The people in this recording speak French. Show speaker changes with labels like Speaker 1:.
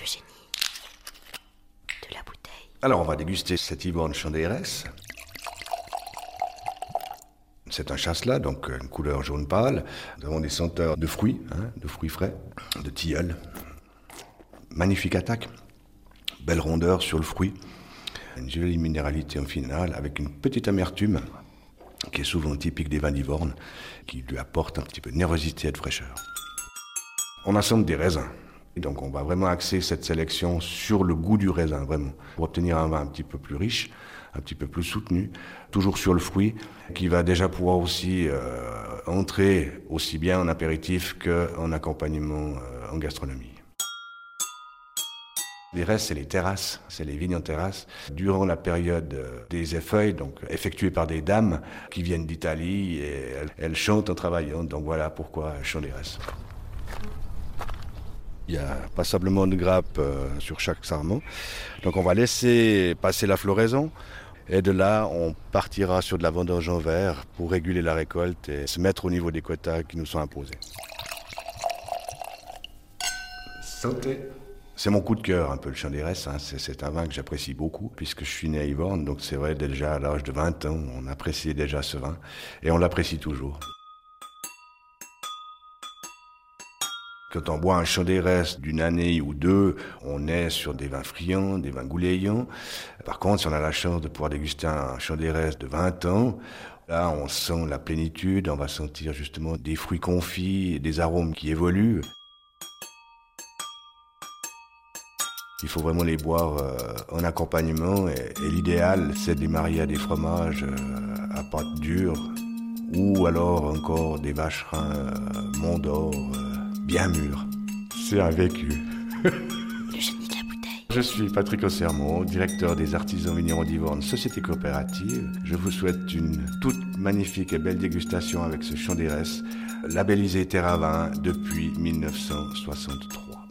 Speaker 1: Le génie de la bouteille.
Speaker 2: Alors, on va déguster cette Yvonne Chandérès. C'est un chasselas, donc une couleur jaune pâle. Nous avons des senteurs de fruits, hein, de fruits frais, de tilleul. Magnifique attaque. Belle rondeur sur le fruit. Une jolie minéralité en finale, avec une petite amertume qui est souvent typique des vins d'Ivorne, qui lui apporte un petit peu de nervosité et de fraîcheur. On assemble des raisins. Et donc on va vraiment axer cette sélection sur le goût du raisin, vraiment, pour obtenir un vin un petit peu plus riche, un petit peu plus soutenu, toujours sur le fruit, qui va déjà pouvoir aussi euh, entrer aussi bien en apéritif qu'en accompagnement euh, en gastronomie. Les restes, c'est les terrasses, c'est les vignes en terrasse. Durant la période euh, des effeuilles, donc effectuées par des dames qui viennent d'Italie et elles, elles chantent en travaillant. Donc voilà pourquoi elles chantent les restes. Il y a passablement de grappes euh, sur chaque sarment. Donc on va laisser passer la floraison. Et de là, on partira sur de la vendange en verre pour réguler la récolte et se mettre au niveau des quotas qui nous sont imposés. Santé c'est mon coup de cœur, un peu le Chandérès. Hein. C'est un vin que j'apprécie beaucoup, puisque je suis né à Yvorne, donc c'est vrai, déjà à l'âge de 20 ans, on appréciait déjà ce vin, et on l'apprécie toujours. Quand on boit un Chandérès d'une année ou deux, on est sur des vins friands, des vins goulayants. Par contre, si on a la chance de pouvoir déguster un Chandérès de 20 ans, là, on sent la plénitude, on va sentir justement des fruits confits, des arômes qui évoluent. Il faut vraiment les boire euh, en accompagnement et, l'idéal c'est de les marier à des fromages euh, à pâte dure ou alors encore des vacherins euh, Mont d'Or euh, bien mûrs. C'est un vécu.
Speaker 1: Le génie de la bouteille.
Speaker 2: Je suis Patrick Ossermont, directeur des artisans vignerons d'Yvorne, société coopérative. Je vous souhaite une toute magnifique et belle dégustation avec ce Chandérès, labellisé Terravin depuis 1963.